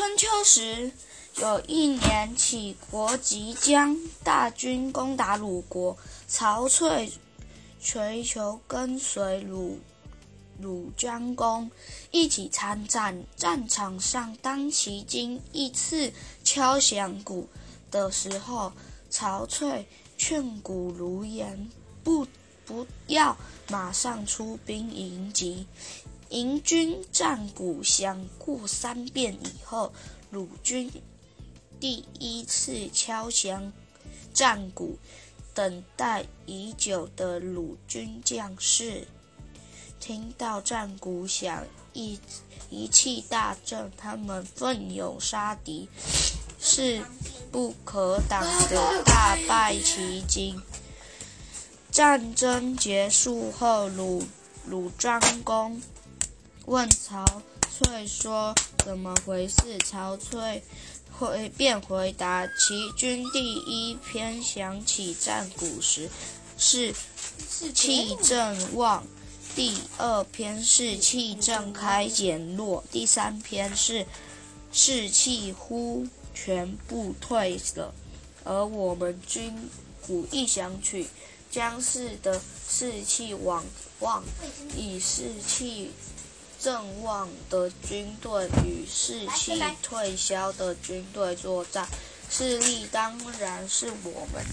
春秋时，有一年，齐国即将大军攻打鲁国，曹粹垂求跟随鲁鲁庄公一起参战。战场上，当齐军一次敲响鼓的时候，曹粹劝鼓如言：“不，不要马上出兵迎击。”迎军战鼓响过三遍以后，鲁军第一次敲响战鼓。等待已久的鲁军将士听到战鼓响，一一气大振，他们奋勇杀敌，势不可挡的大败齐军。战争结束后，鲁鲁庄公。问曹粹说：“怎么回事？”曹粹回便回答：“齐军第一篇响起战鼓时，是气正旺；第二篇是气正开减弱；第三篇是士气忽全部退了。而我们军鼓一响起，将士的士气往旺，以士气。”正旺的军队与士气退消的军队作战，势力当然是我们。